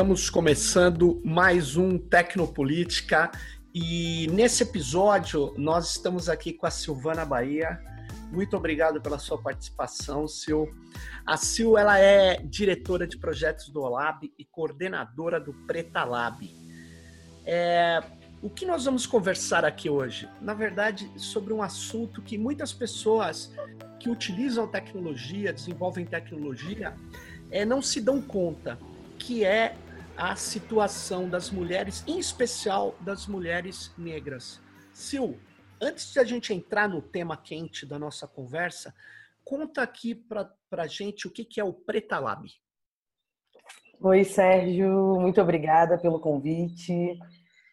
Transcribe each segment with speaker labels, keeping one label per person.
Speaker 1: Estamos começando mais um Tecnopolítica e nesse episódio nós estamos aqui com a Silvana Bahia. Muito obrigado pela sua participação, Sil. A Sil ela é diretora de projetos do Olab e coordenadora do Preta Lab. É, o que nós vamos conversar aqui hoje? Na verdade, sobre um assunto que muitas pessoas que utilizam tecnologia, desenvolvem tecnologia, é, não se dão conta que é a situação das mulheres, em especial das mulheres negras. Sil, antes de a gente entrar no tema quente da nossa conversa, conta aqui para a gente o que, que é o Preta Lab.
Speaker 2: Oi, Sérgio, muito obrigada pelo convite.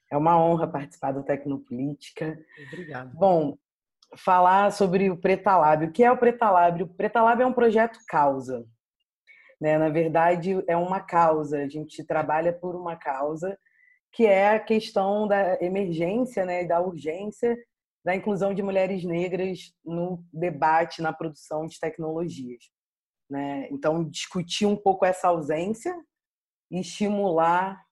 Speaker 2: É uma honra participar do Tecnopolítica.
Speaker 1: Obrigado.
Speaker 2: Bom, falar sobre o Preta Lab. O que é o Preta Lab? O Preta Lab é um projeto causa. Né? Na verdade, é uma causa, a gente trabalha por uma causa, que é a questão da emergência né, e da urgência da inclusão de mulheres negras no debate, na produção de tecnologias. Né? Então, discutir um pouco essa ausência e estimular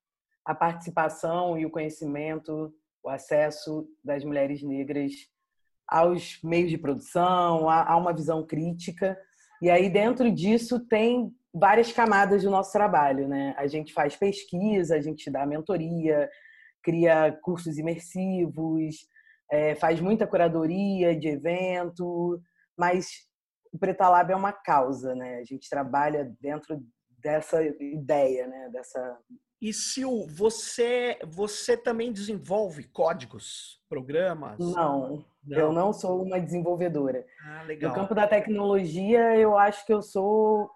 Speaker 2: a participação e o conhecimento, o acesso das mulheres negras aos meios de produção, a, uma visão crítica. E aí, dentro disso, tem várias camadas do nosso trabalho, né? A gente faz pesquisa, a gente dá mentoria, cria cursos imersivos, é, faz muita curadoria de evento, mas o Preta Lab é uma causa, né? A gente trabalha dentro dessa ideia, né? Dessa
Speaker 1: e Sil, você você também desenvolve códigos, programas?
Speaker 2: Não, não, eu não sou uma desenvolvedora.
Speaker 1: Ah, legal.
Speaker 2: No campo da tecnologia, eu acho que eu sou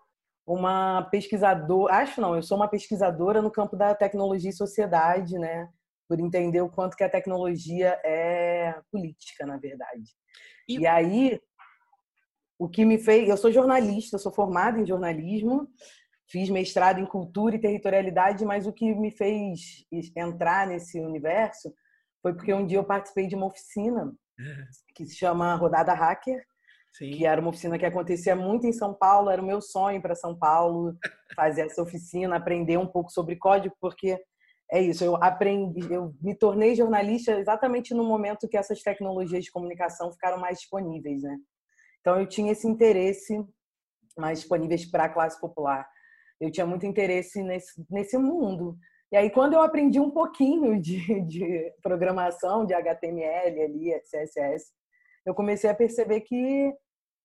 Speaker 2: uma pesquisadora, acho não, eu sou uma pesquisadora no campo da tecnologia e sociedade, né? Por entender o quanto que a tecnologia é política, na verdade. E, e aí, o que me fez, eu sou jornalista, eu sou formada em jornalismo, fiz mestrado em cultura e territorialidade, mas o que me fez entrar nesse universo foi porque um dia eu participei de uma oficina que se chama Rodada Hacker, Sim. que era uma oficina que acontecia muito em São Paulo, era o meu sonho para São Paulo fazer essa oficina, aprender um pouco sobre código, porque é isso, eu aprendi, eu me tornei jornalista exatamente no momento que essas tecnologias de comunicação ficaram mais disponíveis, né? Então eu tinha esse interesse mais disponíveis para a classe popular. Eu tinha muito interesse nesse, nesse mundo. E aí, quando eu aprendi um pouquinho de, de programação, de HTML ali, CSS, eu comecei a perceber que,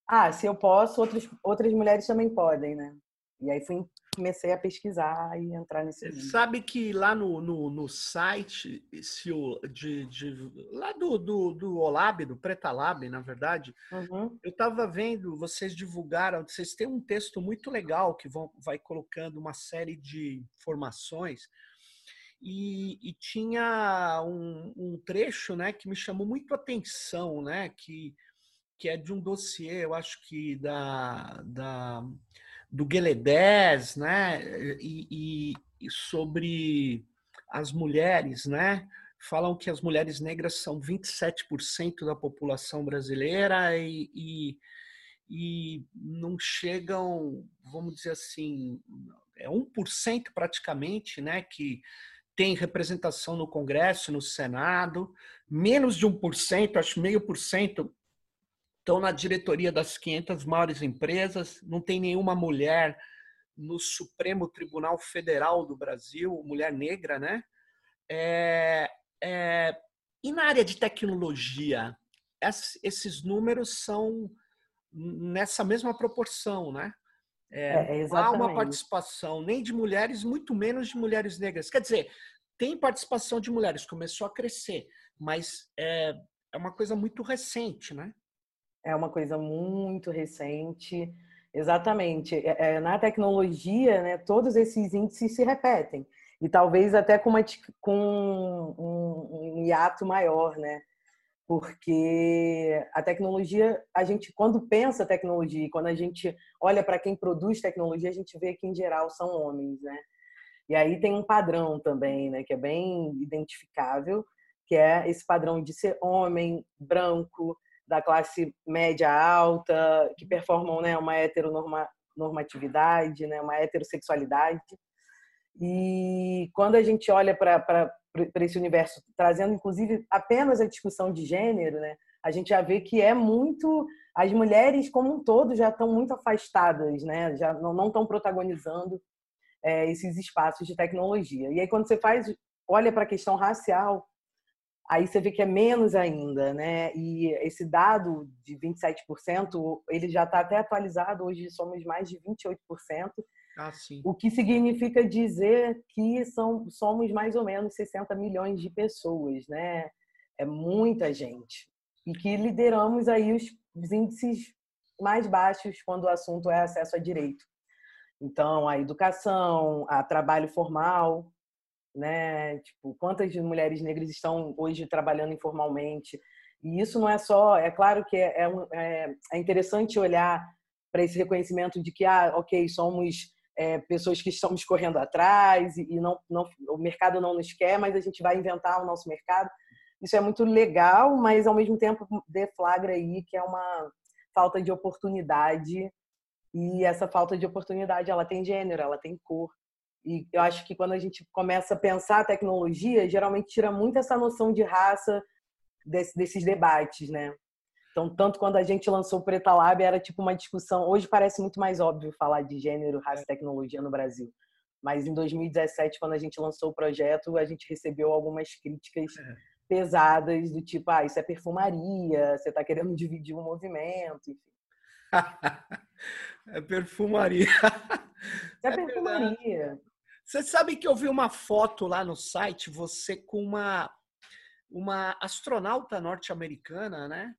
Speaker 2: ah, se eu posso, outras, outras mulheres também podem, né? E aí fui, comecei a pesquisar e entrar nesse
Speaker 1: mundo. Sabe que lá no, no, no site se o, de, de, lá do, do, do Olab, do Preta Lab, na verdade, uhum. eu estava vendo, vocês divulgaram, vocês têm um texto muito legal que vão, vai colocando uma série de informações e, e tinha um, um, trecho né, que me chamou muito a atenção, né, que, que é de um dossiê, eu acho que da, da, do Gueledés, né, e, e, sobre as mulheres, né, falam que as mulheres negras são 27% da população brasileira e, e, e, não chegam, vamos dizer assim, é 1% praticamente, né, que tem representação no Congresso, no Senado, menos de 1%, acho meio por cento, estão na diretoria das 500 maiores empresas, não tem nenhuma mulher no Supremo Tribunal Federal do Brasil, mulher negra, né? É, é, e na área de tecnologia, esses números são nessa mesma proporção, né? É, é, não há uma participação nem de mulheres, muito menos de mulheres negras. Quer dizer, tem participação de mulheres, começou a crescer, mas é, é uma coisa muito recente, né?
Speaker 2: É uma coisa muito recente. Exatamente. É, é, na tecnologia, né, todos esses índices se repetem. E talvez até com, uma, com um, um hiato maior, né? porque a tecnologia, a gente quando pensa tecnologia, quando a gente olha para quem produz tecnologia, a gente vê que em geral são homens, né? E aí tem um padrão também, né, que é bem identificável, que é esse padrão de ser homem, branco, da classe média alta, que performam, né, uma heteronormatividade, né, uma heterossexualidade. E quando a gente olha para esse universo, trazendo inclusive apenas a discussão de gênero, né, a gente já vê que é muito. As mulheres, como um todo, já estão muito afastadas, né, já não estão protagonizando é, esses espaços de tecnologia. E aí, quando você faz, olha para a questão racial, aí você vê que é menos ainda, né? E esse dado de 27%, ele já está até atualizado, hoje somos mais de 28%.
Speaker 1: Ah, sim.
Speaker 2: O que significa dizer que são, somos mais ou menos 60 milhões de pessoas, né? É muita gente. E que lideramos aí os, índices mais baixos quando o assunto é acesso a direito. Então, a educação, a trabalho formal, né? Tipo, quantas mulheres negras estão hoje trabalhando informalmente? E isso não é só, é claro que é, é, é interessante olhar para esse reconhecimento de que, ah, ok, somos é, pessoas que estamos correndo atrás e, não, não, o mercado não nos quer, mas a gente vai inventar o nosso mercado. Isso é muito legal, mas ao mesmo tempo deflagra aí que é uma falta de oportunidade e essa falta de oportunidade ela tem gênero, ela tem cor. E eu acho que quando a gente começa a pensar a tecnologia, geralmente tira muito essa noção de raça desse, desses debates, né? Então, tanto quando a gente lançou o Preta Lab, era tipo uma discussão. Hoje parece muito mais óbvio falar de gênero, raça e tecnologia no Brasil. Mas em 2017, quando a gente lançou o projeto, a gente recebeu algumas críticas é. pesadas, do tipo, ah, isso é perfumaria, você está querendo dividir um movimento, enfim.
Speaker 1: é perfumaria.
Speaker 2: É, é perfumaria.
Speaker 1: Você sabe que eu vi uma foto lá no site, você com uma, uma astronauta norte-americana, né?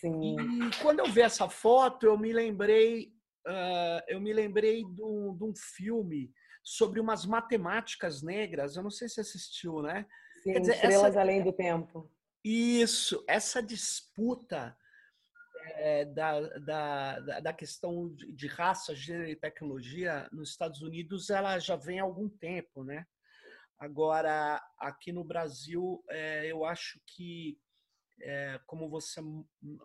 Speaker 2: Sim.
Speaker 1: E quando eu vi essa foto, eu me lembrei, uh, eu me lembrei de um, de um, filme sobre umas matemáticas negras. Eu não sei se assistiu, né?
Speaker 2: Sim, dizer, Estrelas essa... Além do Tempo.
Speaker 1: Isso, essa disputa é, da, da, da questão de raça, gênero e tecnologia nos Estados Unidos, ela já vem há algum tempo, né? Agora, aqui no Brasil, é, eu acho que é, como você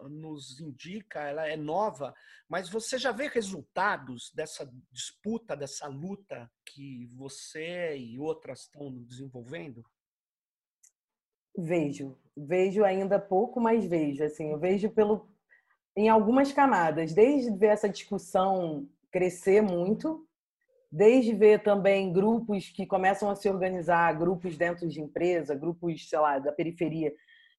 Speaker 1: nos indica, ela é nova, mas você já vê resultados dessa disputa, dessa luta que você e outras estão desenvolvendo?
Speaker 2: Vejo, vejo ainda pouco, mas vejo. Assim, eu vejo pelo em algumas camadas, desde ver essa discussão crescer muito, desde ver também grupos que começam a se organizar, grupos dentro de empresa, grupos, sei lá, da periferia,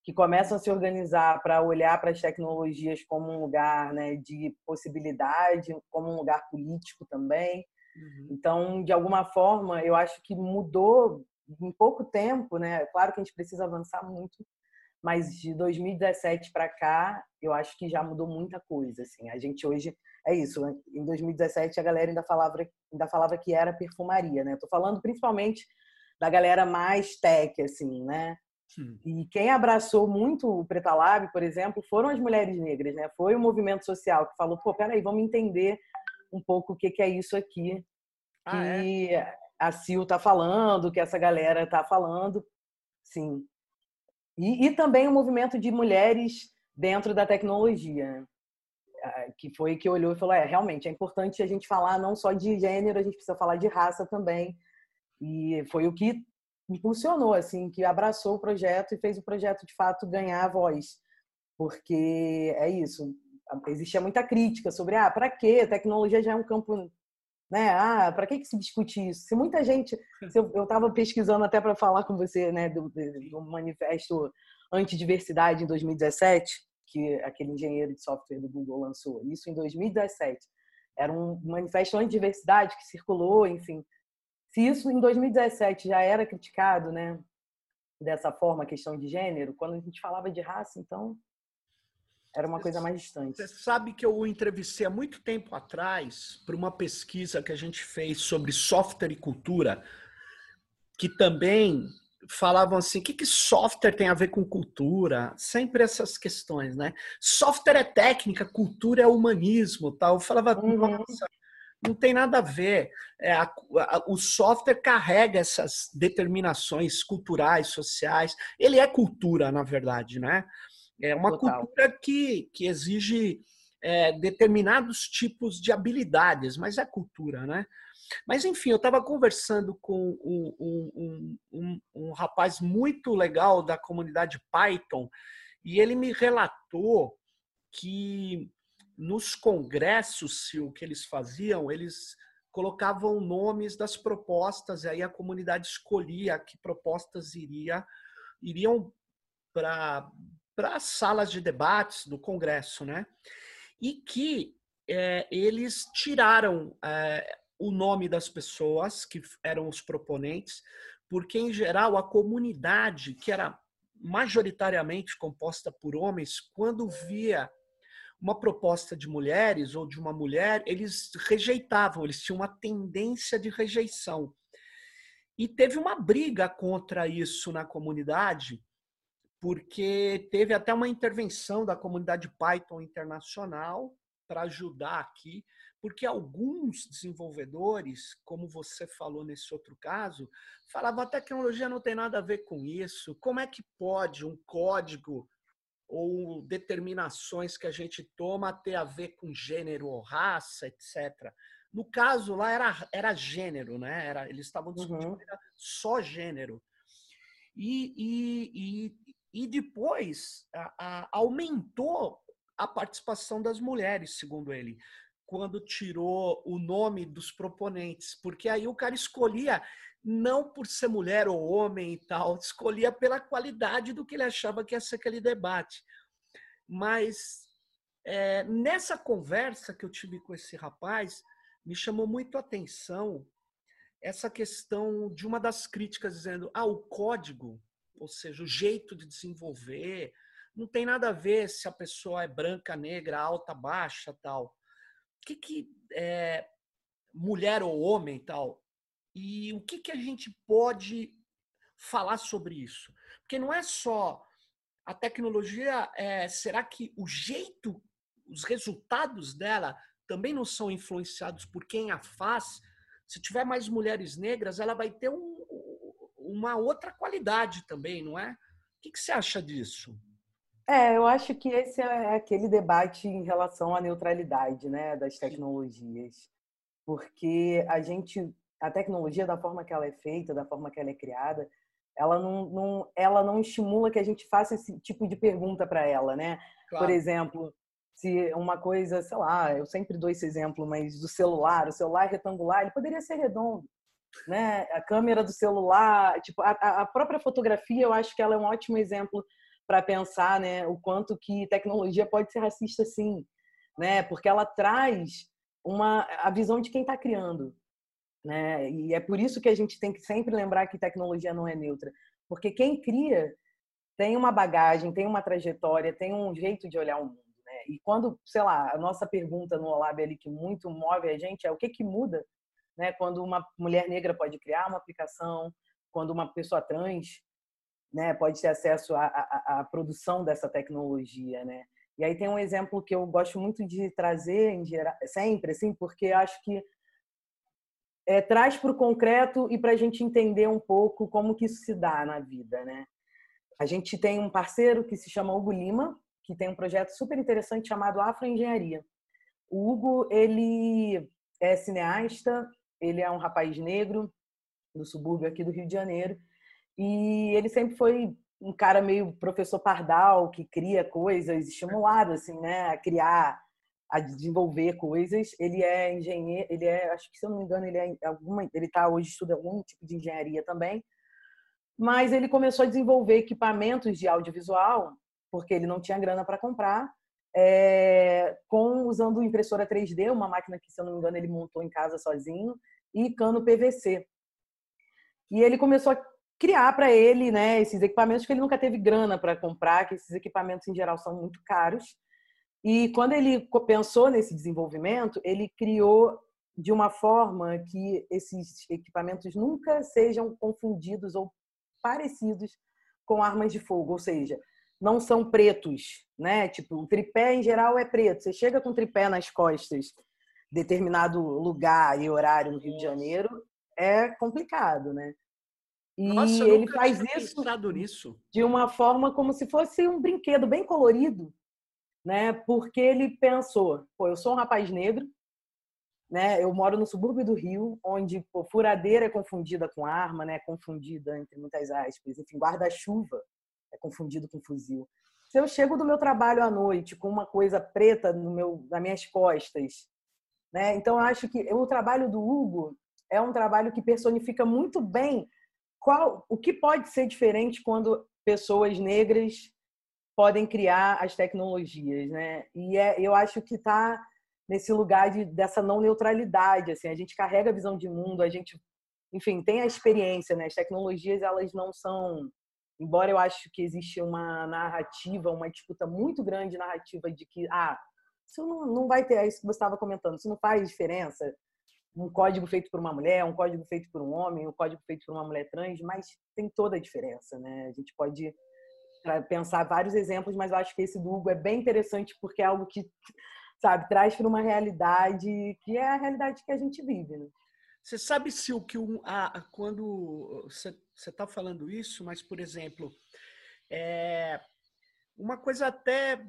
Speaker 2: que começam a se organizar para olhar para as tecnologias como um lugar né, de possibilidade, como um lugar político também. Uhum. Então, de alguma forma, eu acho que mudou em pouco tempo, né? Claro que a gente precisa avançar muito, mas de 2017 para cá, eu acho que já mudou muita coisa. Assim, a gente hoje é isso. Né? Em 2017 a galera ainda falava, ainda falava que era perfumaria, né? Tô falando principalmente da galera mais tech, assim, né? E quem abraçou muito o Preta Lab, por exemplo, foram as mulheres negras, né? Foi o movimento social que falou, pô, peraí, vamos entender um pouco o que, que é isso aqui ah, que é? a Sil tá falando, que essa galera tá falando. Sim. E, e também o movimento de mulheres dentro da tecnologia, que foi que olhou e falou, é, realmente, é importante a gente falar não só de gênero, a gente precisa falar de raça também. E foi o que impulsionou, assim, que abraçou o projeto e fez o projeto, de fato, ganhar voz. Porque é isso, existia muita crítica sobre, ah, para quê? A tecnologia já é um campo, né? Ah, para que, que se discute isso? Se muita gente, se eu estava pesquisando até para falar com você, né, do, do manifesto antidiversidade em 2017, que aquele engenheiro de software do Google lançou, isso em 2017. Era um manifesto antidiversidade que circulou, enfim, se isso em 2017 já era criticado, né, dessa forma, a questão de gênero, quando a gente falava de raça, então era uma coisa mais distante.
Speaker 1: Você sabe que eu o entrevistei há muito tempo atrás para uma pesquisa que a gente fez sobre software e cultura, que também falavam assim, o que, que software tem a ver com cultura? Sempre essas questões, né? Software é técnica, cultura é humanismo, tal. Eu falava, uhum. nossa, não tem nada a ver. É, a, a, o software carrega essas determinações culturais, sociais. Ele é cultura, na verdade, né? É uma Total. cultura que, que exige é, determinados tipos de habilidades, mas é cultura, né? Mas, enfim, eu estava conversando com um, um, um, um, rapaz muito legal da comunidade Python e ele me relatou que nos congressos, se o que eles faziam, eles colocavam nomes das propostas e aí a comunidade escolhia que propostas iria, iriam para as salas de debates do Congresso, né? E que é, eles tiraram é, o nome das pessoas que eram os proponentes, porque, em geral, a comunidade, que era majoritariamente composta por homens, quando via uma proposta de mulheres ou de uma mulher, eles rejeitavam, eles tinham uma tendência de rejeição. E teve uma briga contra isso na comunidade, porque teve até uma intervenção da comunidade Python internacional para ajudar aqui, porque alguns desenvolvedores, como você falou nesse outro caso, falavam a tecnologia não tem nada a ver com isso. Como é que pode um código ou determinações que a gente toma ter a ver com gênero ou raça, etc. No caso lá era, era gênero, né? Era, eles estavam discutindo uhum. só gênero. E, e, e, e depois a, a, aumentou a participação das mulheres, segundo ele, quando tirou o nome dos proponentes, porque aí o cara escolhia não por ser mulher ou homem e tal, escolhia pela qualidade do que ele achava que ia ser aquele debate. Mas é, nessa conversa que eu tive com esse rapaz, me chamou muito a atenção essa questão de uma das críticas dizendo: ah, o código, ou seja, o jeito de desenvolver, não tem nada a ver se a pessoa é branca, negra, alta, baixa, tal. O que que é mulher ou homem, tal? E o que que a gente pode falar sobre isso? Porque não é só a tecnologia, é, será que o jeito, os resultados dela também não são influenciados por quem a faz? Se tiver mais mulheres negras, ela vai ter um, uma outra qualidade também, não é? O que, que você acha disso?
Speaker 2: É, eu acho que esse é aquele debate em relação à neutralidade, né, das tecnologias, porque a gente, a tecnologia da forma que ela é feita, da forma que ela é criada, ela não, não ela não estimula que a gente faça esse tipo de pergunta para ela, né? Claro. Por exemplo, se uma coisa, sei lá, eu sempre dou esse exemplo, mas do celular, o celular retangular, ele poderia ser redondo, né? A câmera do celular, tipo, a, a própria fotografia, eu acho que ela é um ótimo exemplo para pensar, né, o quanto que tecnologia pode ser racista, sim, né? Porque ela traz uma a visão de quem está criando, né? E é por isso que a gente tem que sempre lembrar que tecnologia não é neutra, porque quem cria tem uma bagagem, tem uma trajetória, tem um jeito de olhar o mundo, né? E quando, sei lá, a nossa pergunta no Olab ali que muito move a gente é o que que muda, né? Quando uma mulher negra pode criar uma aplicação, quando uma pessoa trans né, pode ter acesso à, produção dessa tecnologia, né? E aí tem um exemplo que eu gosto muito de trazer geral, sempre, assim, porque acho que é, traz para o concreto e para a gente entender um pouco como que isso se dá na vida, né? A gente tem um parceiro que se chama Hugo Lima, que tem um projeto super interessante chamado Afroengenharia. O Hugo, ele é cineasta, ele é um rapaz negro do subúrbio aqui do Rio de Janeiro, e ele sempre foi um cara meio professor pardal, que cria coisas, estimulado assim, né, a criar, a desenvolver coisas. Ele é engenheiro, ele é, acho que se eu não me engano, ele é alguma, ele tá hoje estuda algum tipo de engenharia também. Mas ele começou a desenvolver equipamentos de audiovisual, porque ele não tinha grana para comprar, é, com usando impressora 3D, uma máquina que, se eu não me engano, ele montou em casa sozinho, e cano PVC. E ele começou a criar para ele né, esses equipamentos que ele nunca teve grana para comprar, que esses equipamentos em geral são muito caros. E quando ele pensou nesse desenvolvimento, ele criou de uma forma que esses equipamentos nunca sejam confundidos ou parecidos com armas de fogo, ou seja, não são pretos, né? Tipo, o tripé em geral é preto. Você chega com tripé nas costas, determinado lugar e horário no Rio de Janeiro, é complicado, né? E Nossa, ele faz isso de uma forma como se fosse um brinquedo bem colorido, né? Porque ele pensou, pô, eu sou um rapaz negro né? Eu moro no subúrbio do Rio, onde pô, furadeira é confundida com arma, né? Confundida entre muitas aspas. Enfim, guarda-chuva é confundido com fuzil. Se eu chego do meu trabalho à noite com uma coisa preta no meu, nas minhas costas, né? Então acho que o trabalho do Hugo é um trabalho que personifica muito bem qual o que pode ser diferente quando pessoas negras podem criar as tecnologias, né? E é, eu acho que está nesse lugar de, dessa não neutralidade, assim, a gente carrega a visão de mundo, a gente, enfim, tem a experiência, né? As tecnologias, elas não são, embora eu acho que existe uma narrativa, uma disputa muito grande narrativa de que, ah, isso não, não vai ter, é isso que você estava comentando, isso não faz diferença, um código feito por uma mulher, um código feito por um homem, um código feito por uma mulher trans, mas tem toda a diferença, né? A gente pode pensar vários exemplos, mas eu acho que esse do Hugo é bem interessante porque é algo que sabe, traz para uma realidade que é a realidade que a gente vive. Né?
Speaker 1: Você sabe se o que um, a, quando você está falando isso, mas por exemplo, é uma coisa até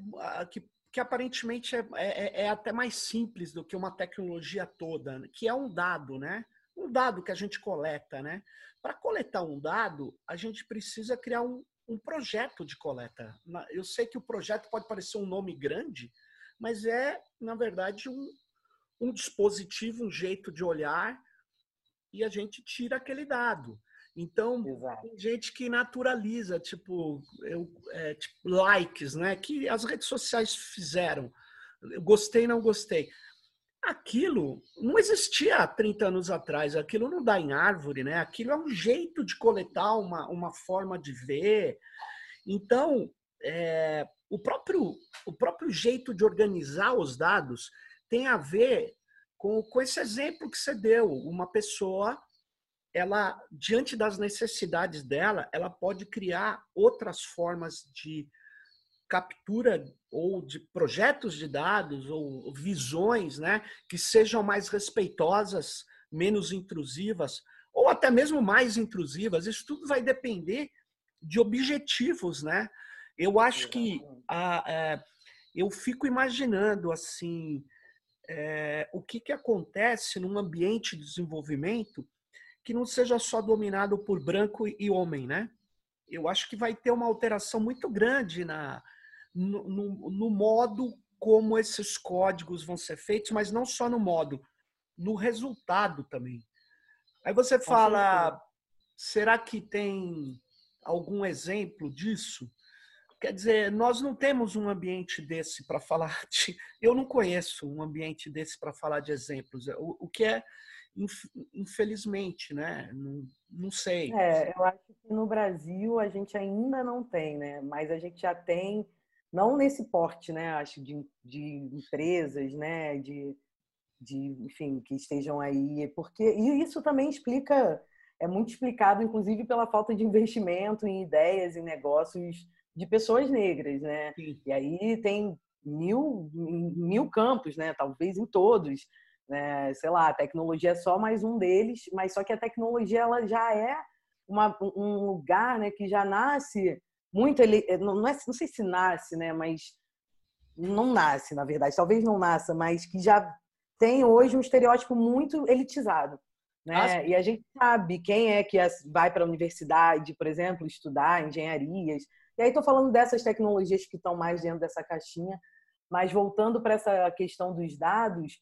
Speaker 1: que, que aparentemente é, é, é até mais simples do que uma tecnologia toda, que é um dado, né? Um dado que a gente coleta, né? Para coletar um dado, a gente precisa criar um, um projeto de coleta. Eu sei que o projeto pode parecer um nome grande, mas é, na verdade, um, um dispositivo, um jeito de olhar e a gente tira aquele dado. Então, Exato. tem gente que naturaliza, tipo, eu, é, tipo, likes, né? Que as redes sociais fizeram. Eu gostei, não gostei. Aquilo não existia há 30 anos atrás, aquilo não dá em árvore, né? Aquilo é um jeito de coletar uma, uma forma de ver. Então, é, o próprio, o próprio jeito de organizar os dados tem a ver com, com esse exemplo que você deu. Uma pessoa, ela diante das necessidades dela, ela pode criar outras formas de captura ou de projetos de dados ou visões, né, que sejam mais respeitosas, menos intrusivas ou até mesmo mais intrusivas. Isso tudo vai depender de objetivos, né? Eu acho que a, é, eu fico imaginando assim é, o que, que acontece num ambiente de desenvolvimento que não seja só dominado por branco e homem, né? Eu acho que vai ter uma alteração muito grande na, no, no, no modo como esses códigos vão ser feitos, mas não só no modo, no resultado também. Aí você fala, será que tem algum exemplo disso? Quer dizer, nós não temos um ambiente desse para falar de. Eu não conheço um ambiente desse para falar de exemplos. O, o, que é, infelizmente, né? Não, não sei.
Speaker 2: É, eu acho que no Brasil a gente ainda não tem, né? Mas a gente já tem, não nesse porte, né? Acho de, de empresas, né? De, de, enfim, que estejam aí. Porque e isso também explica, é muito explicado, inclusive, pela falta de investimento em ideias, em negócios de pessoas negras, né? Sim. E aí tem mil, mil campos, né? Talvez em todos, né? Sei lá, a tecnologia é só mais um deles, mas só que a tecnologia ela já é uma, um lugar, né? Que já nasce muito ele não, é, não sei se nasce, né? Mas não nasce, na verdade. Talvez não nasça, mas que já tem hoje um estereótipo muito elitizado. Né? E a gente sabe quem é que vai para a universidade, por exemplo, estudar engenharias, e aí estou falando dessas tecnologias que estão mais dentro dessa caixinha, mas voltando para essa questão dos dados,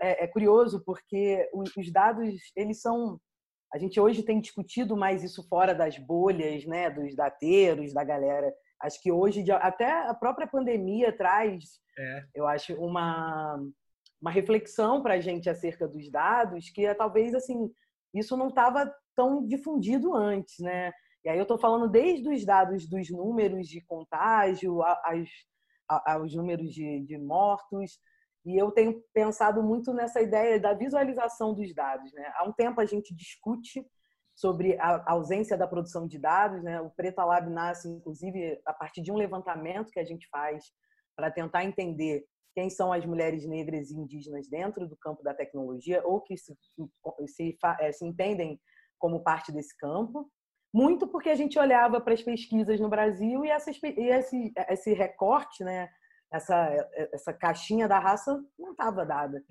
Speaker 2: é, é curioso porque os dados eles são a gente hoje tem discutido mais isso fora das bolhas, né, dos dateiros, da galera. Acho que hoje até a própria pandemia traz, é. eu acho, uma uma reflexão para a gente acerca dos dados que é, talvez assim isso não estava tão difundido antes, né? E aí eu estou falando desde os dados dos números de contágio aos, aos números de, de mortos, e eu tenho pensado muito nessa ideia da visualização dos dados. Né? Há um tempo a gente discute sobre a ausência da produção de dados. Né? O Preta Lab nasce, inclusive, a partir de um levantamento que a gente faz para tentar entender quem são as mulheres negras e indígenas dentro do campo da tecnologia ou que se, se, eh, se entendem como parte desse campo muito porque a gente olhava para as pesquisas no Brasil e, essas, e esse, esse recorte, né, essa, essa caixinha da raça não estava dada.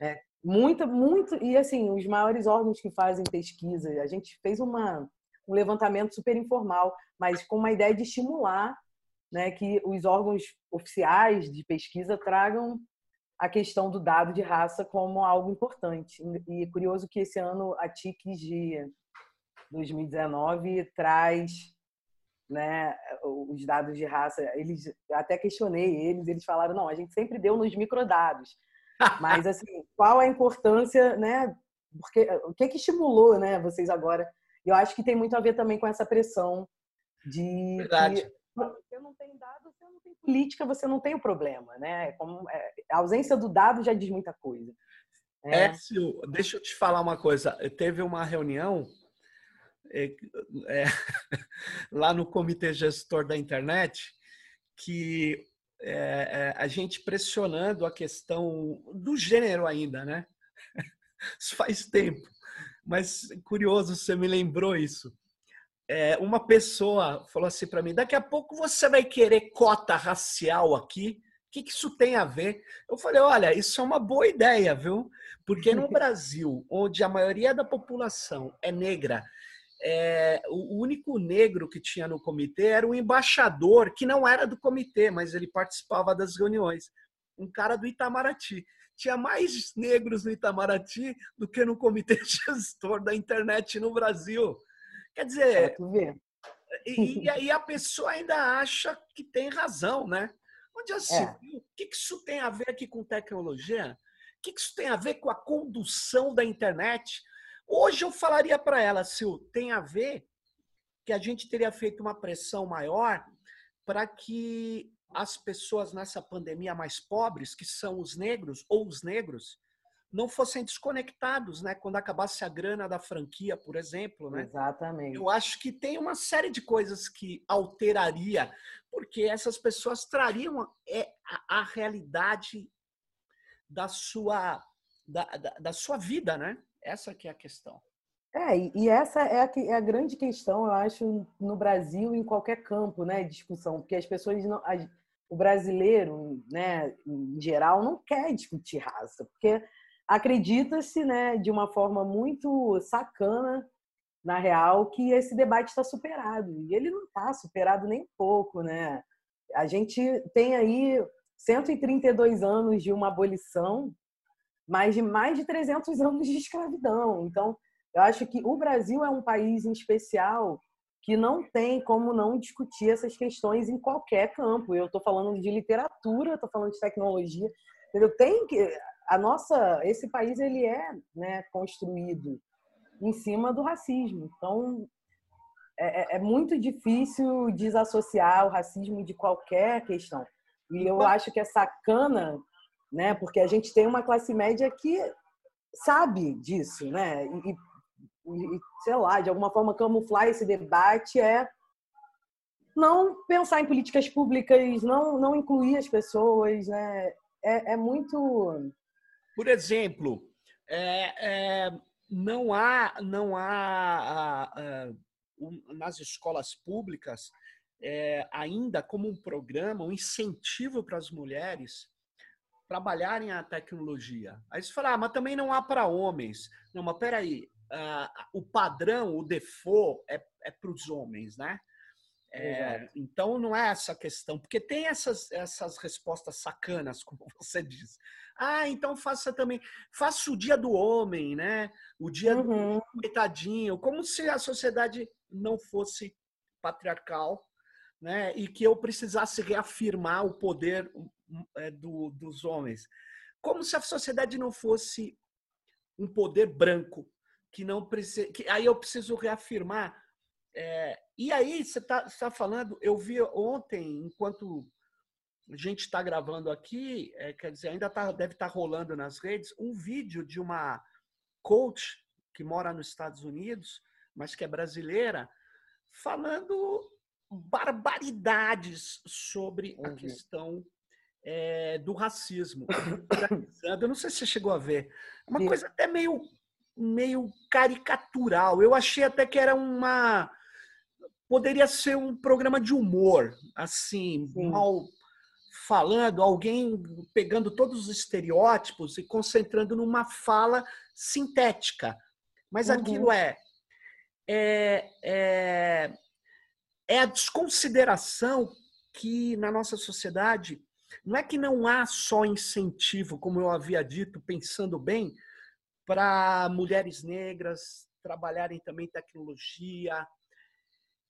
Speaker 2: É, Muito, muito. E assim, os maiores órgãos que fazem pesquisa, a gente fez uma, um levantamento super informal, mas com uma ideia de estimular né, que os órgãos oficiais de pesquisa tragam a questão do dado de raça como algo importante. E é curioso que esse ano a TIC de 2019 traz né, os dados de raça. Eles até questionei eles, eles falaram não, a gente sempre deu nos microdados, mas assim, qual a importância, né? Porque o que que estimulou, né, vocês agora? Eu acho que tem muito a ver também com essa pressão de
Speaker 1: Verdade.
Speaker 2: Que, você não tem dado, você não tem política, você não tem o problema, né? Como, é, a ausência do dado já diz muita coisa.
Speaker 1: É. Écio, deixa eu te falar uma coisa. Teve uma reunião é, é, lá no comitê gestor da internet que é, é, a gente pressionando a questão do gênero ainda, né? Isso faz tempo, mas curioso, você me lembrou isso. É, uma pessoa falou assim para mim: daqui a pouco você vai querer cota racial aqui. O que, que isso tem a ver? Eu falei: olha, isso é uma boa ideia, viu? Porque no Brasil, onde a maioria da população é negra é, o único negro que tinha no comitê era um embaixador, que não era do comitê, mas ele participava das reuniões. Um cara do Itamaraty. Tinha mais negros no Itamaraty do que no comitê gestor da internet no Brasil. Quer dizer, e, e aí a pessoa ainda acha que tem razão, né? Onde assim, é. o que isso tem a ver aqui com tecnologia? O que isso tem a ver com a condução da internet? Hoje eu falaria para ela, Sil, tem a ver que a gente teria feito uma pressão maior para que as pessoas nessa pandemia mais pobres, que são os negros ou os negros, não fossem desconectados, né? Quando acabasse a grana da franquia, por exemplo, né?
Speaker 2: Exatamente.
Speaker 1: Eu acho que tem uma série de coisas que alteraria, porque essas pessoas trariam é, a, a realidade da sua da, da, da sua vida, né? Essa que é a questão.
Speaker 2: É, e essa é a, é a, grande questão, eu acho, no Brasil, em qualquer campo, né, discussão, porque as pessoas não, o brasileiro, né, em geral, não quer discutir raça, porque acredita-se, né, de uma forma muito sacana, na real, que esse debate está superado, e ele não está superado nem pouco, né? A gente tem aí 132 anos de uma abolição mas de mais de 300 anos de escravidão. Então, eu acho que o Brasil é um país em especial que não tem como não discutir essas questões em qualquer campo. Eu estou falando de literatura, estou falando de tecnologia. Eu tenho que a nossa, esse país ele é, né, construído em cima do racismo. Então é, é, é muito difícil desassociar o racismo de qualquer questão. E eu acho que essa cana né? Porque a gente tem uma classe média que sabe disso, né? E, e, sei lá, de alguma forma camuflar esse debate é não pensar em políticas públicas, não não incluir as pessoas, né? É, é muito.
Speaker 1: Por exemplo, é, é, não há não há a, a, um, nas escolas públicas é, ainda como um programa, um incentivo para as mulheres trabalharem a tecnologia. Aí você fala, ah, mas também não há para homens. Não, mas peraí, uh, o padrão, o default é, é para os homens, né? É, então não é essa questão, porque tem essas, essas respostas sacanas, como você diz. Ah, então faça também, faça o dia do homem, né? O dia uhum. do coitadinho, como se a sociedade não fosse patriarcal, né? E que eu precisasse reafirmar o poder é, do, dos homens. Como se a sociedade não fosse um poder branco, que não precisa. Que, aí eu preciso reafirmar. É, e aí você está tá falando, eu vi ontem, enquanto a gente está gravando aqui, é, quer dizer, ainda tá, deve estar tá rolando nas redes, um vídeo de uma coach que mora nos Estados Unidos, mas que é brasileira, falando barbaridades sobre a uhum. questão é, do racismo. Eu não sei se você chegou a ver. É uma Sim. coisa até meio, meio caricatural. Eu achei até que era uma. Poderia ser um programa de humor, assim, Sim. mal falando, alguém pegando todos os estereótipos e concentrando numa fala sintética. Mas uhum. aquilo é, é, é, é a desconsideração que na nossa sociedade não é que não há só incentivo, como eu havia dito, pensando bem, para mulheres negras trabalharem também tecnologia.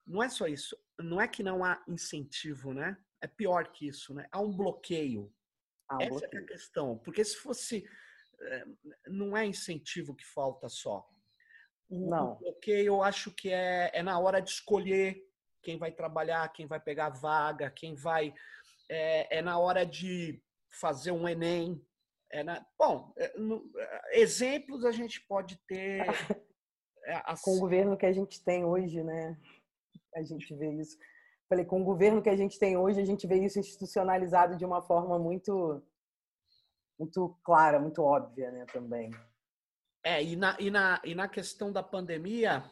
Speaker 1: Não é só isso. Não é que não há incentivo, né? É pior que isso, né? Há um bloqueio. Ah, Essa bloqueio. é a questão. Porque se fosse. Eh, não é incentivo que falta só. O, não. o bloqueio, eu acho que é, é na hora de escolher quem vai trabalhar, quem vai pegar vaga, quem vai. É, é na hora de fazer um Enem. É na, bom, é, no, é, exemplos a gente pode ter.
Speaker 2: Assim. Com o governo que a gente tem hoje, né? A gente vê isso. Falei, com o governo que a gente tem hoje, a gente vê isso institucionalizado de uma forma muito, muito clara, muito óbvia, né? Também.
Speaker 1: É, e na, e na, e na questão da pandemia,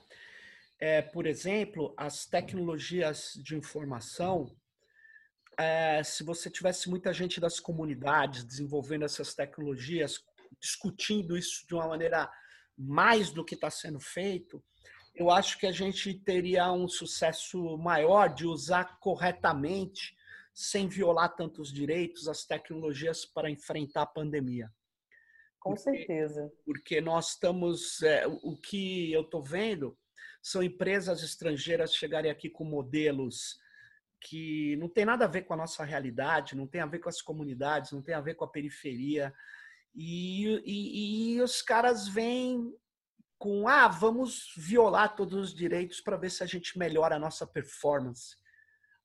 Speaker 1: é, por exemplo, as tecnologias de informação, é, se você tivesse muita gente das comunidades desenvolvendo essas tecnologias, discutindo isso de uma maneira mais do que está sendo feito, eu acho que a gente teria um sucesso maior de usar corretamente, sem violar tantos direitos, as tecnologias para enfrentar a pandemia.
Speaker 2: Com porque, certeza.
Speaker 1: Porque nós estamos. É, o que eu estou vendo são empresas estrangeiras chegarem aqui com modelos que não tem nada a ver com a nossa realidade, não tem a ver com as comunidades, não tem a ver com a periferia. E, e, e os caras vêm com, ah, vamos violar todos os direitos para ver se a gente melhora a nossa performance.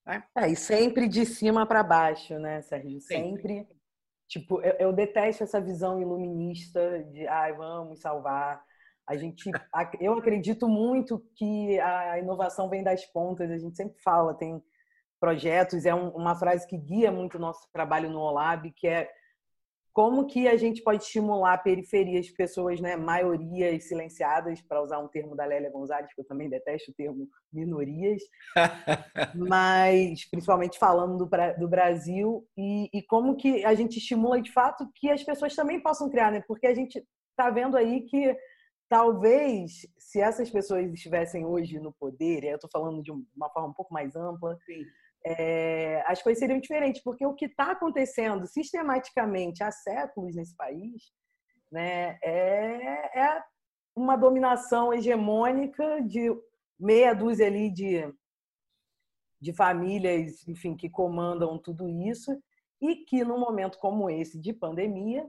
Speaker 2: Né? É, e sempre de cima para baixo, né, Sérgio? Sempre. sempre. Tipo, eu, eu, detesto essa visão iluminista de, ah, vamos salvar a gente, eu acredito muito que a inovação vem das pontas. A gente sempre fala, tem projetos, é uma frase que guia muito o nosso trabalho no Olab, que é como que a gente pode estimular periferias, pessoas, né, maiorias silenciadas, para usar um termo da Lélia Gonzalez, que eu também detesto o termo minorias, mas principalmente falando do, do Brasil, e, e, como que a gente estimula de fato que as pessoas também possam criar, né? Porque a gente está vendo aí que talvez se essas pessoas estivessem hoje no poder, eu estou falando de uma forma um pouco mais ampla, é, as coisas seriam diferentes, porque o que está acontecendo sistematicamente há séculos nesse país né, é, é uma dominação hegemônica de meia dúzia ali de, de famílias, enfim, que comandam tudo isso, e que num momento como esse de pandemia,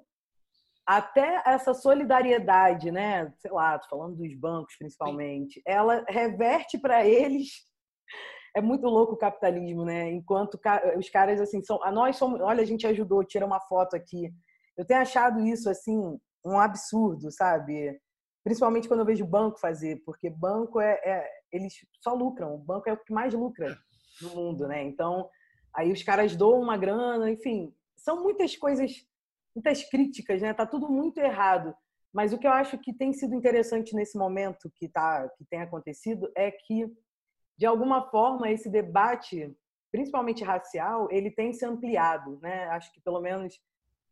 Speaker 2: até essa solidariedade, né? Sei lá, tô falando dos bancos principalmente, ela reverte para eles. É muito louco o capitalismo, né? Enquanto os caras assim são, a nós somos, olha, a gente ajudou, tira uma foto aqui. Eu tenho achado isso assim um absurdo, sabe? Principalmente quando eu vejo banco fazer, porque banco é, é eles só lucram, o banco é o que mais lucra no mundo, né? Então, aí os caras doam uma grana, enfim, são muitas coisas muitas críticas, né? Tá tudo muito errado. Mas o que eu acho que tem sido interessante nesse momento que tá que tem acontecido é que de alguma forma esse debate, principalmente racial, ele tem se ampliado, né? Acho que pelo menos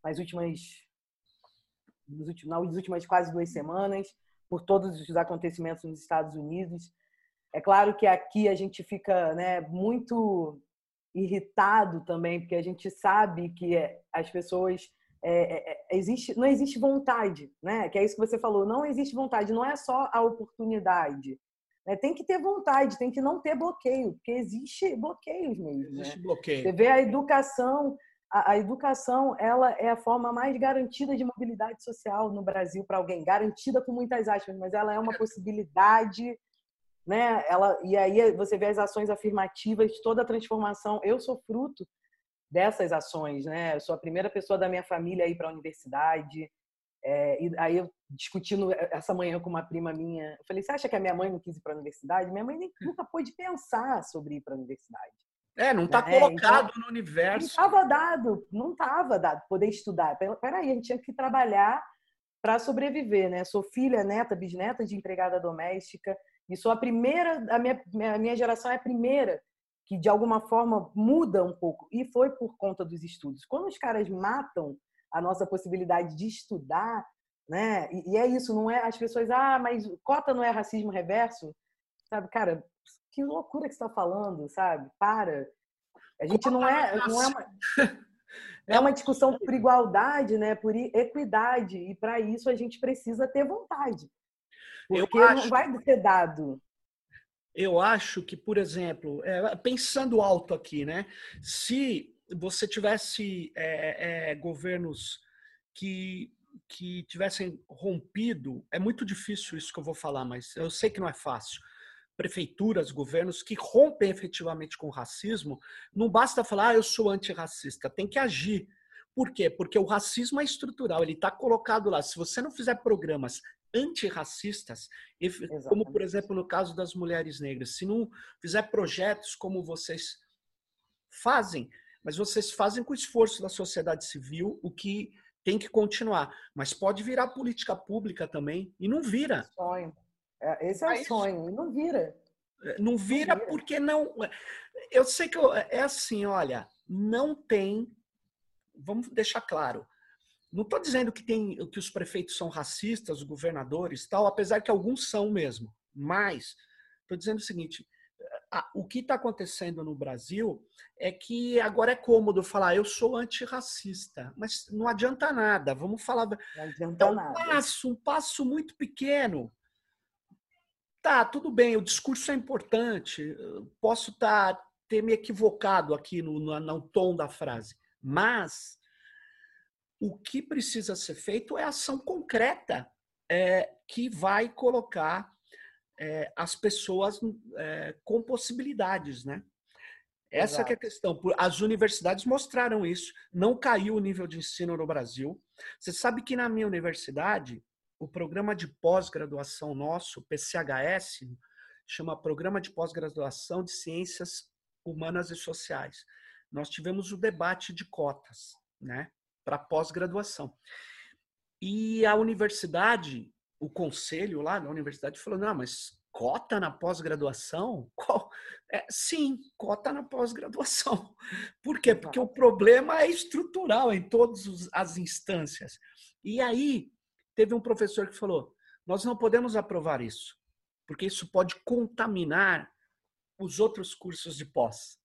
Speaker 2: nas últimas nas últimas quase duas semanas, por todos os acontecimentos nos Estados Unidos. É claro que aqui a gente fica né, muito irritado também, porque a gente sabe que as pessoas é, é, é, existe, não existe vontade, né? Que é isso que você falou, não existe vontade, não é só a oportunidade. Né? Tem que ter vontade, tem que não ter bloqueio, porque existe bloqueios mesmo. Né? Existe né? bloqueio. Você vê a educação, a, a, educação ela é a forma mais garantida de mobilidade social no Brasil para alguém, garantida com muitas aspas, mas ela é uma possibilidade, né? Ela e aí você vê as ações afirmativas, toda a transformação. Eu sou fruto dessas ações, né? Eu sou a primeira pessoa da minha família a ir para a universidade. É, e aí eu discutindo essa manhã com uma prima minha, eu falei: "Você acha que a minha mãe não quis ir para a universidade? Minha mãe nem, nunca pôde pensar sobre ir para a universidade."
Speaker 1: É, não está né? colocado então, no universo.
Speaker 2: Não estava dado, não estava dado poder estudar. Peraí, a gente tinha que trabalhar para sobreviver, né? Sou filha, neta, bisneta de empregada doméstica e sou a primeira, a minha, a minha geração é a primeira que de alguma forma muda um pouco. E foi por conta dos estudos. Quando os caras matam a nossa possibilidade de estudar, né? E, e é isso, não é as pessoas, ah, mas cota não é racismo reverso, sabe? Cara, que loucura que você está falando, sabe? Para. A gente não é, não é uma, é uma discussão por igualdade, né? Por equidade. E para isso a gente precisa ter vontade. Porque não vai ser dado.
Speaker 1: Eu acho que, por exemplo, é, pensando alto aqui, né? Se você tivesse é, é, governos que que tivessem rompido, é muito difícil isso que eu vou falar, mas eu sei que não é fácil prefeituras, governos que rompem efetivamente com o racismo, não basta falar, ah, eu sou antirracista, tem que agir. Por quê? Porque o racismo é estrutural, ele está colocado lá. Se você não fizer programas antirracistas, Exatamente. como por exemplo no caso das mulheres negras, se não fizer projetos como vocês fazem, mas vocês fazem com o esforço da sociedade civil, o que tem que continuar. Mas pode virar política pública também, e não vira.
Speaker 2: Sonho. É, esse é o sonho, e não vira.
Speaker 1: É, não vira, não vira porque não. Eu sei que eu, é assim, olha, não tem. Vamos deixar claro. Não estou dizendo que tem que os prefeitos são racistas, os governadores, tal, apesar que alguns são mesmo. Mas estou dizendo o seguinte: o que está acontecendo no Brasil é que agora é cômodo falar eu sou antirracista, mas não adianta nada. Vamos falar.
Speaker 2: Não adianta
Speaker 1: é um
Speaker 2: nada.
Speaker 1: passo, um passo muito pequeno. Tá, tudo bem, o discurso é importante, posso tá, ter me equivocado aqui no, no, no tom da frase, mas o que precisa ser feito é ação concreta é, que vai colocar é, as pessoas é, com possibilidades, né? Essa é a questão. As universidades mostraram isso. Não caiu o nível de ensino no Brasil. Você sabe que na minha universidade, o programa de pós-graduação nosso, PCHS, chama Programa de Pós-Graduação de Ciências Humanas e Sociais. Nós tivemos o debate de cotas, né, para pós-graduação. E a universidade, o conselho lá na universidade falou: "Não, mas cota na pós-graduação? Qual? É, sim, cota na pós-graduação. Por quê? Porque o problema é estrutural em todas as instâncias. E aí, teve um professor que falou: nós não podemos aprovar isso, porque isso pode contaminar os outros cursos de pós.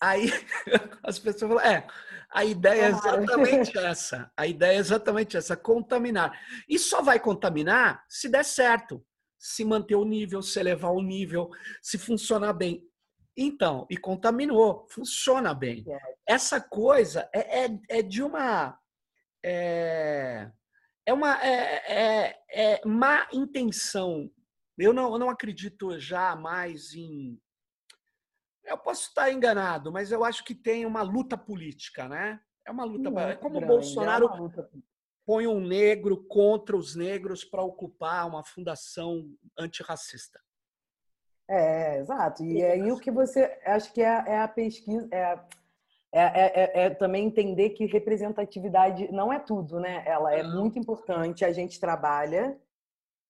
Speaker 1: Aí as pessoas falam: é, a ideia é exatamente essa. A ideia é exatamente essa: contaminar. E só vai contaminar se der certo, se manter o nível, se elevar o nível, se funcionar bem. Então, e contaminou, funciona bem. Essa coisa é, é, é de uma. É, é uma é, é, é má intenção. Eu não, eu não acredito já mais em. Eu posso estar enganado, mas eu acho que tem uma luta política, né? É uma luta. É como o Bolsonaro é põe um negro contra os negros para ocupar uma fundação antirracista.
Speaker 2: É, exato. E aí o que você. Acho que é, é a pesquisa. É é, é, é, é, também entender que representatividade não é tudo, né? Ela é muito importante. A gente trabalha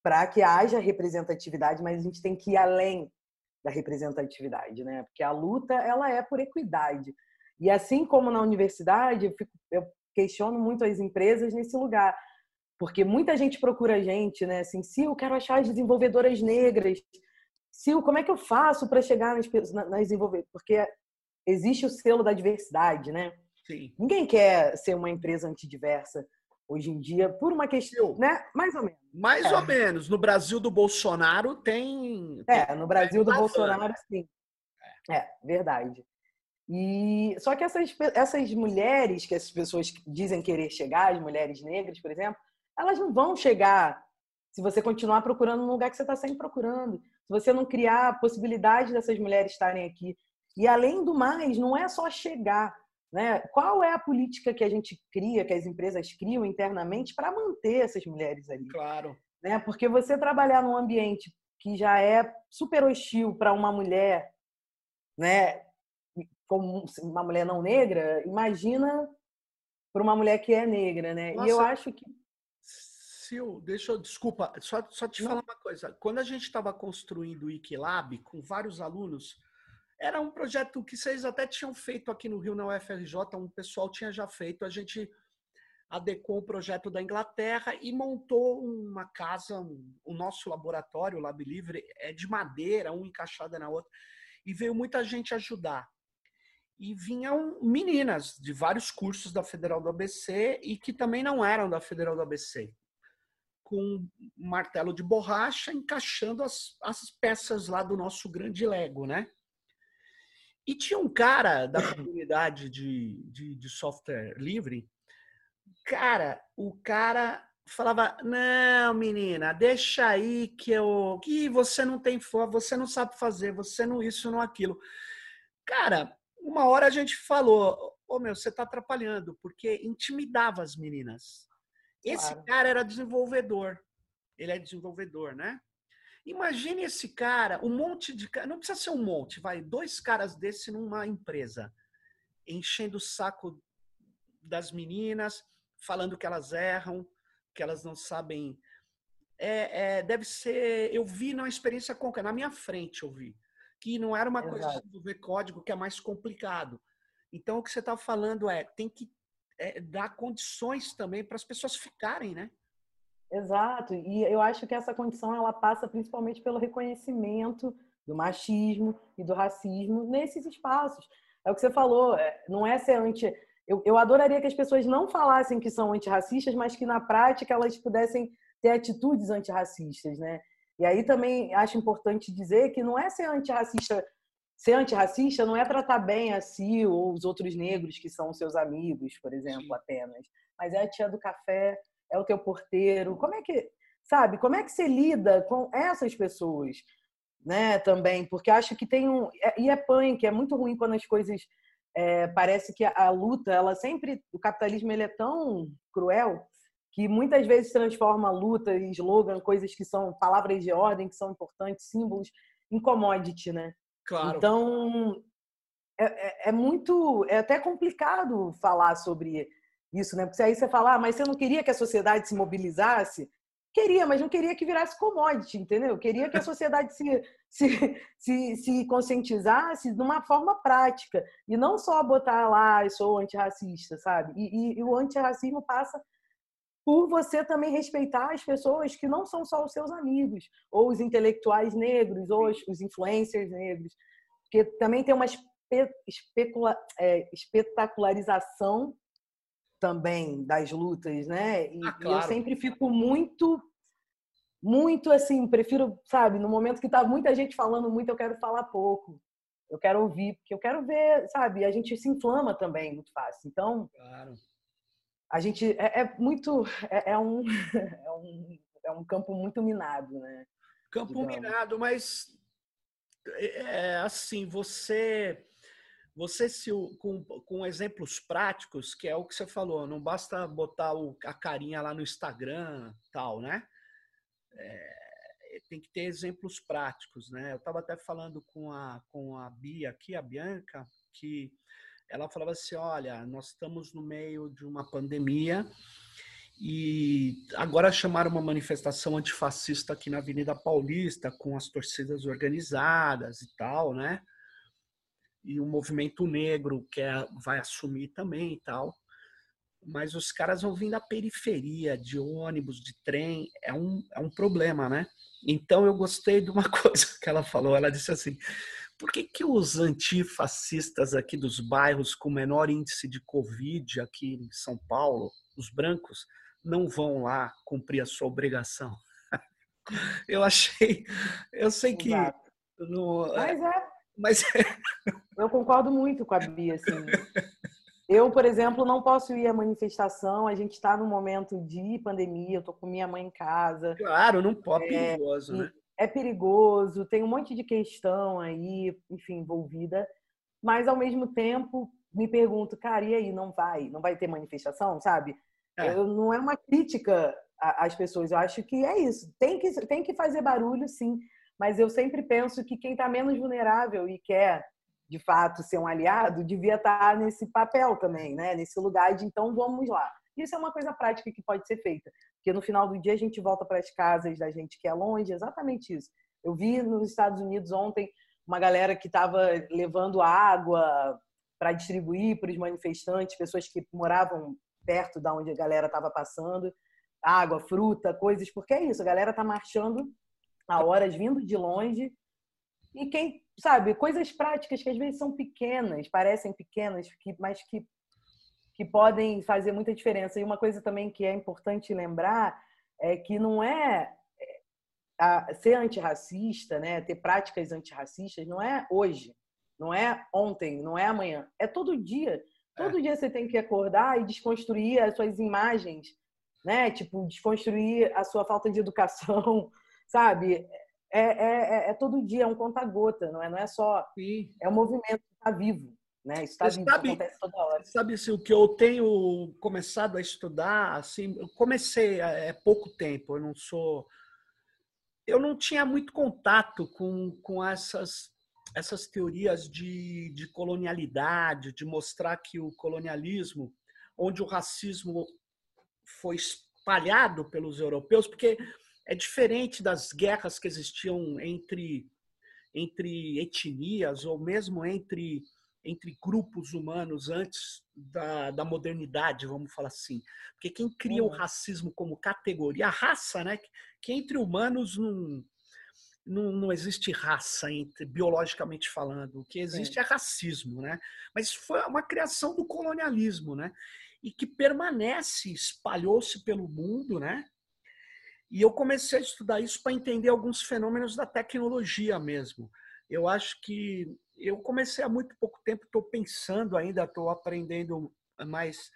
Speaker 2: para que haja representatividade, mas a gente tem que ir além da representatividade, né? Porque a luta ela é por equidade. E assim como na universidade, eu, fico, eu questiono muito as empresas nesse lugar, porque muita gente procura a gente, né? Assim, se eu quero achar as desenvolvedoras negras, se como é que eu faço para chegar nas, nas desenvolvedoras? Porque existe o selo da diversidade, né?
Speaker 1: Sim.
Speaker 2: Ninguém quer ser uma empresa antidiversa hoje em dia por uma questão, né? Mais ou menos.
Speaker 1: Mais é. ou menos. No Brasil do Bolsonaro tem.
Speaker 2: É, no Brasil do Bolsonaro, sim. É, verdade. E só que essas, essas mulheres, que essas pessoas dizem querer chegar, as mulheres negras, por exemplo, elas não vão chegar se você continuar procurando no lugar que você está sempre procurando. Se você não criar a possibilidade dessas mulheres estarem aqui. E além do mais, não é só chegar, né? Qual é a política que a gente cria, que as empresas criam internamente para manter essas mulheres ali?
Speaker 1: Claro.
Speaker 2: Né? Porque você trabalhar num ambiente que já é super hostil para uma mulher, né? Como uma mulher não negra, imagina para uma mulher que é negra, né? Nossa. E eu acho que
Speaker 1: Sil, deixa eu, desculpa, só, só te falar uma coisa. Quando a gente estava construindo o Equilab com vários alunos, Era um projeto que vocês até tinham feito aqui no Rio, na UFRJ, um pessoal tinha já feito. A gente adequou o projeto da Inglaterra e montou uma casa, um, o nosso laboratório, o Lab Livre, é de madeira, um encaixada na outra, e veio muita gente ajudar. E vinham meninas de vários cursos da Federal do ABC e que também não eram da Federal do ABC, com um martelo de borracha encaixando as, as peças lá do nosso grande Lego, né? E tinha um cara da comunidade de, de, de software livre Cara, o cara falava: "Não, menina, deixa aí que eu que você não tem fome, você não sabe fazer, você não isso, não aquilo". Cara, uma hora a gente falou: "Ô meu, você tá atrapalhando", porque intimidava as meninas. Esse claro. cara era desenvolvedor. Ele é desenvolvedor, né? Imagine esse cara, um monte de não precisa ser um monte, vai, dois caras desse numa empresa, enchendo o saco das meninas, falando que elas erram, que elas não sabem. É, é, deve ser. Eu vi na experiência concreta, na minha frente eu vi, que não era uma Exato. coisa de desenvolver código que é mais complicado. Então, o que você está falando é tem que é, dar condições também para as pessoas ficarem, né?
Speaker 2: Exato. E eu acho que essa condição ela passa principalmente pelo reconhecimento do machismo e do racismo nesses espaços. É o que você falou, é, não é ser anti eu, eu adoraria que as pessoas não falassem que são antirracistas, mas que na prática elas pudessem ter atitudes antirracistas, né? E aí também acho importante dizer que não é ser antirracista, ser antirracista não é tratar bem a si ou os outros negros que são seus amigos, por exemplo, apenas. Mas é a tia do café, é o teu porteiro. Como é que, sabe, como é que você lida com essas pessoas, né, também? Porque acho que tem um é, e é punk, é muito ruim quando as coisas é, parece que a, a, luta, ela sempre, o capitalismo ele é tão cruel que muitas vezes transforma luta em slogan, coisas que são palavras de ordem, que são importantes, símbolos, em commodity, né? Claro. Então, é, é, é, muito, é até complicado falar sobre isso, né? Porque aí você fala, ah, mas você não queria que a sociedade se mobilizasse? Queria, mas não queria que virasse commodity, entendeu? Queria que a sociedade se, se, se, se conscientizasse de uma forma prática e não só botar lá, eu sou antirracista, sabe? E, e, e o antirracismo passa por você também respeitar as pessoas que não são só os seus amigos, ou os intelectuais negros, ou os, os influencers negros, porque também tem uma espe, especula, é, espetacularização também das lutas, né? E, ah, claro. e eu sempre fico muito, muito assim, prefiro, sabe, no momento que tá muita gente falando muito, eu quero falar pouco. Eu quero ouvir, porque eu quero ver, sabe? A gente se inflama também muito fácil. Então, claro. a gente é, é muito, é, é, um, é um, é um campo muito minado, né?
Speaker 1: Campo digamos. minado, mas é, é assim, você você se com, com exemplos práticos, que é o que você falou, não basta botar o, a carinha lá no Instagram, tal, né? É, tem que ter exemplos práticos, né? Eu estava até falando com a com a Bia aqui, a Bianca, que ela falava assim, olha, nós estamos no meio de uma pandemia e agora chamaram uma manifestação antifascista aqui na Avenida Paulista com as torcidas organizadas e tal, né? E o movimento negro quer vai assumir também e tal. Mas os caras vão vir da periferia, de ônibus, de trem, é um, é um problema, né? Então eu gostei de uma coisa que ela falou, ela disse assim, por que, que os antifascistas aqui dos bairros com menor índice de Covid aqui em São Paulo, os brancos, não vão lá cumprir a sua obrigação? eu achei, eu sei que...
Speaker 2: No, Mas é, mas eu concordo muito com a Bia, assim. Eu, por exemplo, não posso ir à manifestação. A gente está num momento de pandemia. Eu estou com minha mãe em casa.
Speaker 1: Claro, não pode. É, perigoso, né?
Speaker 2: É perigoso. Tem um monte de questão aí, enfim, envolvida. Mas ao mesmo tempo, me pergunto, cara, e aí? Não vai? Não vai ter manifestação, sabe? É. Eu, não é uma crítica às pessoas. Eu acho que é isso. Tem que, tem que fazer barulho, sim mas eu sempre penso que quem está menos vulnerável e quer de fato ser um aliado devia estar tá nesse papel também, né? Nesse lugar de então vamos lá. Isso é uma coisa prática que pode ser feita, porque no final do dia a gente volta para as casas da gente que é longe, exatamente isso. Eu vi nos Estados Unidos ontem uma galera que estava levando água para distribuir para os manifestantes, pessoas que moravam perto da onde a galera estava passando, água, fruta, coisas, porque é isso, a galera está marchando a horas vindo de longe e quem sabe coisas práticas que às vezes são pequenas, parecem pequenas, mas que que podem fazer muita diferença. E uma coisa também que é importante lembrar é que não é a, ser antirracista, né, ter práticas antirracistas, não é hoje, não é ontem, não é amanhã, é todo dia. Todo é. dia você tem que acordar e desconstruir as suas imagens, né? Tipo, desconstruir a sua falta de educação, sabe? É, é, é, é todo dia, é um conta-gota, não é? Não é só. Sim. É um movimento que está vivo. Né? Isso está vivo, sabe, acontece toda hora.
Speaker 1: Sabe assim, o que eu tenho começado a estudar, assim, eu comecei há é pouco tempo, eu não sou eu não tinha muito contato com, com essas, essas teorias de, de colonialidade, de mostrar que o colonialismo, onde o racismo foi espalhado pelos europeus, porque é diferente das guerras que existiam entre, entre etnias ou mesmo entre entre grupos humanos antes da, da modernidade, vamos falar assim. Porque quem cria o racismo como categoria, a raça, né? Que entre humanos não, não, não existe raça, entre, biologicamente falando. O que existe Sim. é racismo, né? Mas foi uma criação do colonialismo, né? E que permanece, espalhou-se pelo mundo, né? E eu comecei a estudar isso para entender alguns fenômenos da tecnologia mesmo. Eu acho que eu comecei há muito pouco tempo, estou pensando ainda, estou aprendendo, mas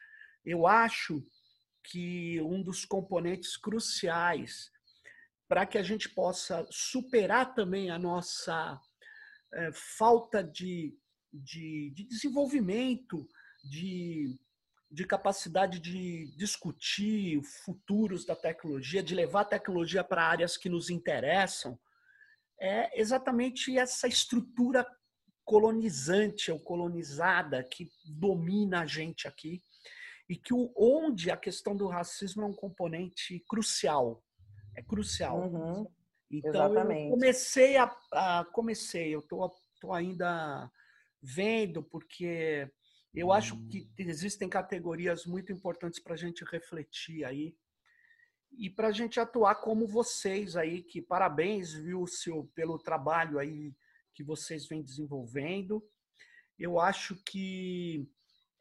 Speaker 1: eu acho que um dos componentes cruciais para que a gente possa superar também a nossa é, falta de, de, de desenvolvimento, de, de capacidade de discutir futuros da tecnologia, de levar a tecnologia para áreas que nos interessam, é exatamente essa estrutura colonizante ou colonizada que domina a gente aqui e que o, onde a questão do racismo é um componente crucial, é crucial.
Speaker 2: Uhum.
Speaker 1: Então Exatamente. eu comecei a, a comecei, eu tô, tô ainda vendo porque eu acho que existem categorias muito importantes para a gente refletir aí e para a gente atuar como vocês aí, que parabéns, viu, seu, pelo trabalho aí que vocês vêm desenvolvendo. Eu acho que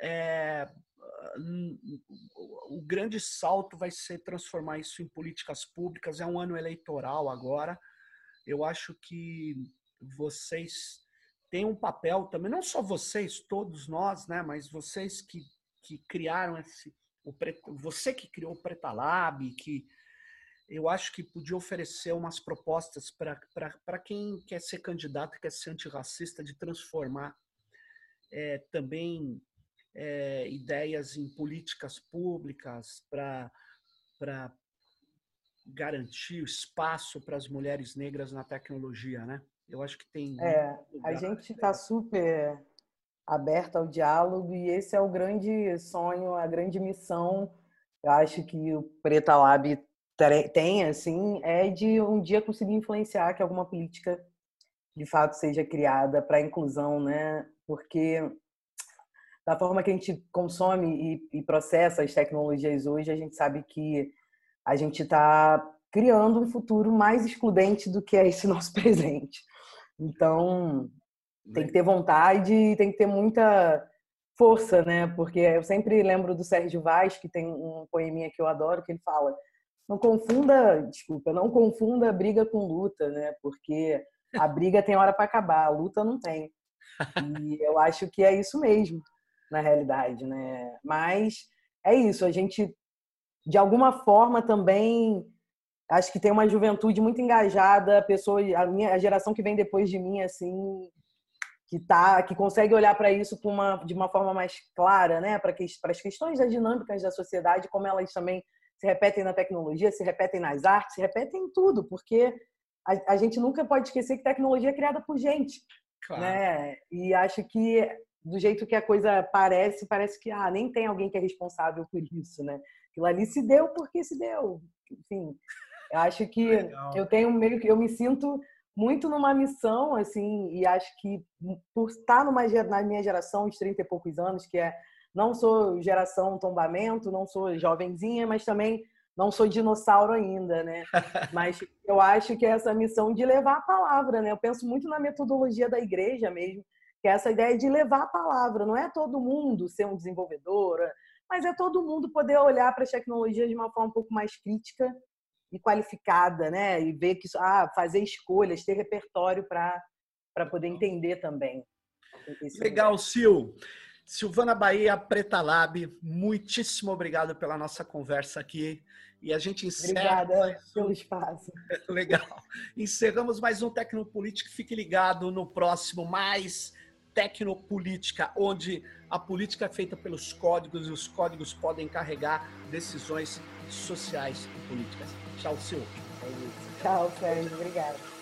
Speaker 1: é, o grande salto vai ser transformar isso em políticas públicas. É um ano eleitoral agora. Eu acho que vocês têm um papel também, não só vocês, todos nós, né? Mas vocês que, que criaram esse, o, você que criou o Preta Lab, que eu acho que podia oferecer umas propostas para quem quer ser candidato, quer ser antirracista, de transformar é, também é, ideias em políticas públicas para garantir espaço para as mulheres negras na tecnologia, né? Eu acho que tem.
Speaker 2: É, a gente está super aberto ao diálogo e esse é o grande sonho, a grande missão. Eu acho que o Preta Lab tem, assim, é de um dia conseguir influenciar que alguma política de fato seja criada para a inclusão, né? Porque da forma que a gente consome e, e processa as tecnologias hoje, a gente sabe que a gente está criando um futuro mais excludente do que é esse nosso presente. Então, tem que ter vontade e tem que ter muita força, né? Porque eu sempre lembro do Sérgio Vaz, que tem um poeminha que eu adoro, que ele fala: não confunda, desculpa, não confunda briga com luta, né? Porque a briga tem hora para acabar, a luta não tem. E eu acho que é isso mesmo, na realidade, né? Mas é isso, a gente de alguma forma também acho que tem uma juventude muito engajada, pessoa, a minha a geração que vem depois de mim assim, que tá, que consegue olhar para isso uma, de uma forma mais clara, né, para que, as questões das dinâmicas da sociedade, como elas também se repetem na tecnologia, se repetem nas artes, se repetem em tudo, porque a, a gente nunca pode esquecer que tecnologia é criada por gente, claro. né? E acho que do jeito que a coisa parece, parece que ah, nem tem alguém que é responsável por isso, né? Aquilo ali se deu porque se deu. Enfim, eu acho que Legal. eu tenho meio que eu me sinto muito numa missão, assim, e acho que por estar numa, na minha geração de 30 e poucos anos, que é não sou geração tombamento, não sou jovenzinha, mas também não sou dinossauro ainda, né? Mas eu acho que é essa missão de levar a palavra, né? Eu penso muito na metodologia da igreja mesmo, que é essa ideia de levar a palavra. Não é todo mundo ser um desenvolvedor, mas é todo mundo poder olhar para as tecnologias de uma forma um pouco mais crítica e qualificada, né? E ver que ah, fazer escolhas, ter repertório para poder entender também.
Speaker 1: Legal, Sil. Silvana Bahia, Preta Lab, muitíssimo obrigado pela nossa conversa aqui. E a gente encerra.
Speaker 2: Obrigada pelo espaço.
Speaker 1: Legal. Encerramos mais um Tecnopolítica. Fique ligado no próximo, mais Tecnopolítica, onde a política é feita pelos códigos e os códigos podem carregar decisões sociais e políticas. Tchau, Sil.
Speaker 2: Tchau, Sérgio. Obrigada.